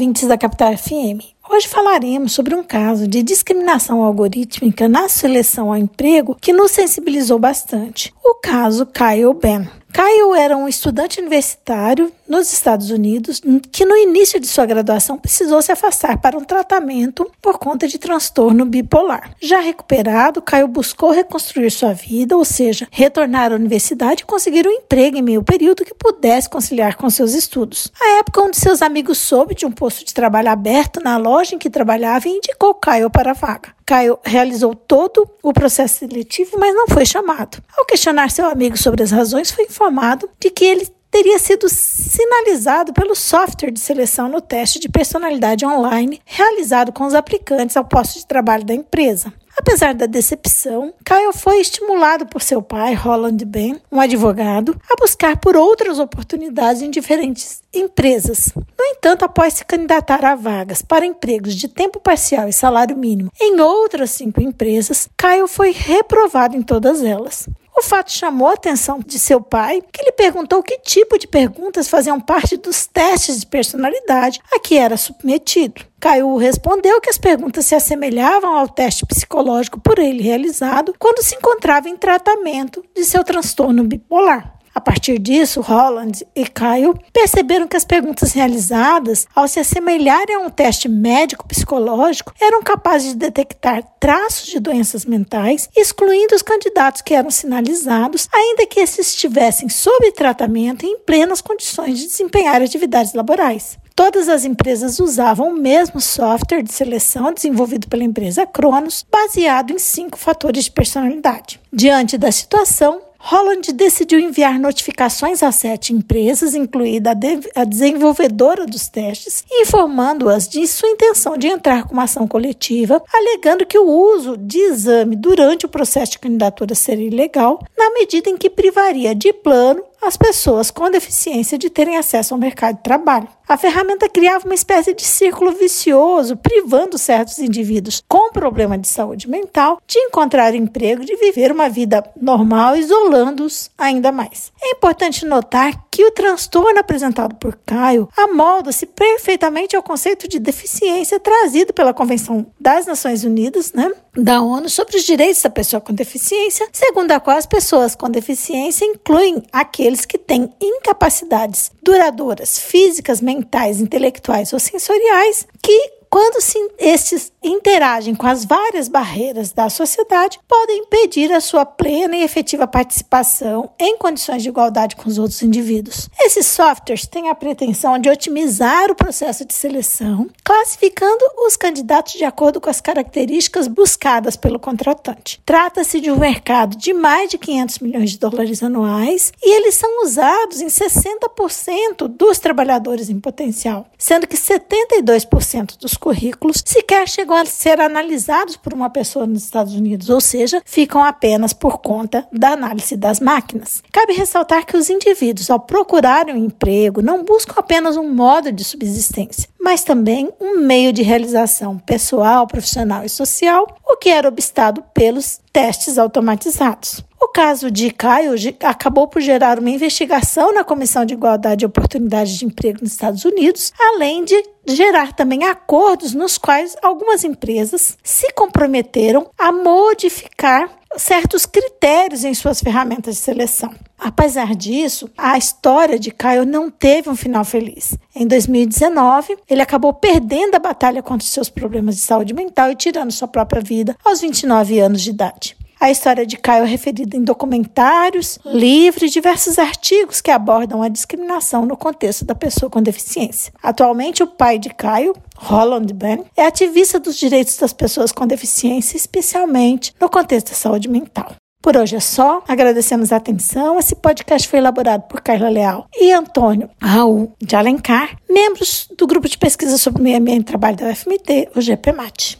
ouvintes da Capital FM. Hoje falaremos sobre um caso de discriminação algorítmica na seleção ao emprego que nos sensibilizou bastante. O caso Kyle Ben. Kyle era um estudante universitário nos Estados Unidos que, no início de sua graduação, precisou se afastar para um tratamento por conta de transtorno bipolar. Já recuperado, Kyle buscou reconstruir sua vida, ou seja, retornar à universidade e conseguir um emprego em meio período que pudesse conciliar com seus estudos. A época onde seus amigos soube de um posto de trabalho aberto na loja em que trabalhava e indicou Kyle para a vaga. Kyle realizou todo o processo seletivo, mas não foi chamado. Ao questionar seu amigo sobre as razões, foi informado de que ele teria sido sinalizado pelo software de seleção no teste de personalidade online realizado com os aplicantes ao posto de trabalho da empresa. Apesar da decepção, Kyle foi estimulado por seu pai, Roland Ben, um advogado, a buscar por outras oportunidades em diferentes empresas. No entanto, após se candidatar a vagas para empregos de tempo parcial e salário mínimo em outras cinco empresas, Kyle foi reprovado em todas elas. O fato chamou a atenção de seu pai, que lhe perguntou que tipo de perguntas faziam parte dos testes de personalidade a que era submetido. Caio respondeu que as perguntas se assemelhavam ao teste psicológico por ele realizado quando se encontrava em tratamento de seu transtorno bipolar. A partir disso, Holland e Kyle perceberam que as perguntas realizadas, ao se assemelharem a um teste médico-psicológico, eram capazes de detectar traços de doenças mentais, excluindo os candidatos que eram sinalizados, ainda que esses estivessem sob tratamento e em plenas condições de desempenhar atividades laborais. Todas as empresas usavam o mesmo software de seleção desenvolvido pela empresa Cronos, baseado em cinco fatores de personalidade. Diante da situação, Holland decidiu enviar notificações a sete empresas, incluída a, de a desenvolvedora dos testes, informando-as de sua intenção de entrar com uma ação coletiva, alegando que o uso de exame durante o processo de candidatura seria ilegal, na medida em que privaria de plano as pessoas com deficiência de terem acesso ao mercado de trabalho. A ferramenta criava uma espécie de círculo vicioso, privando certos indivíduos com problema de saúde mental de encontrar emprego, de viver uma vida normal, isolando-os ainda mais. É importante notar que o transtorno apresentado por Caio amolda-se perfeitamente ao conceito de deficiência trazido pela Convenção das Nações Unidas, né, da ONU, sobre os direitos da pessoa com deficiência, segundo a qual as pessoas com deficiência incluem aqueles que têm incapacidades duradouras, físicas, mentais, intelectuais ou sensoriais, que quando se, estes interagem com as várias barreiras da sociedade, podem impedir a sua plena e efetiva participação em condições de igualdade com os outros indivíduos. Esses softwares têm a pretensão de otimizar o processo de seleção, classificando os candidatos de acordo com as características buscadas pelo contratante. Trata-se de um mercado de mais de 500 milhões de dólares anuais e eles são usados em 60% dos trabalhadores em potencial, sendo que 72% dos currículos sequer chegam a ser analisados por uma pessoa nos Estados Unidos, ou seja, ficam apenas por conta da análise das máquinas. Cabe ressaltar que os indivíduos, ao procurarem um emprego, não buscam apenas um modo de subsistência, mas também um meio de realização pessoal, profissional e social, o que era obstado pelos testes automatizados. O caso de Caio acabou por gerar uma investigação na Comissão de Igualdade e Oportunidades de Emprego nos Estados Unidos, além de gerar também acordos nos quais algumas empresas se comprometeram a modificar certos critérios em suas ferramentas de seleção. Apesar disso, a história de Caio não teve um final feliz. Em 2019, ele acabou perdendo a batalha contra seus problemas de saúde mental e tirando sua própria vida aos 29 anos de idade. A história de Caio é referida em documentários, livros e diversos artigos que abordam a discriminação no contexto da pessoa com deficiência. Atualmente, o pai de Caio, Roland Ben, é ativista dos direitos das pessoas com deficiência, especialmente no contexto da saúde mental. Por hoje é só. Agradecemos a atenção. Esse podcast foi elaborado por Carla Leal e Antônio Raul de Alencar, membros do grupo de pesquisa sobre meio ambiente e trabalho da UFMT, o GPMAT.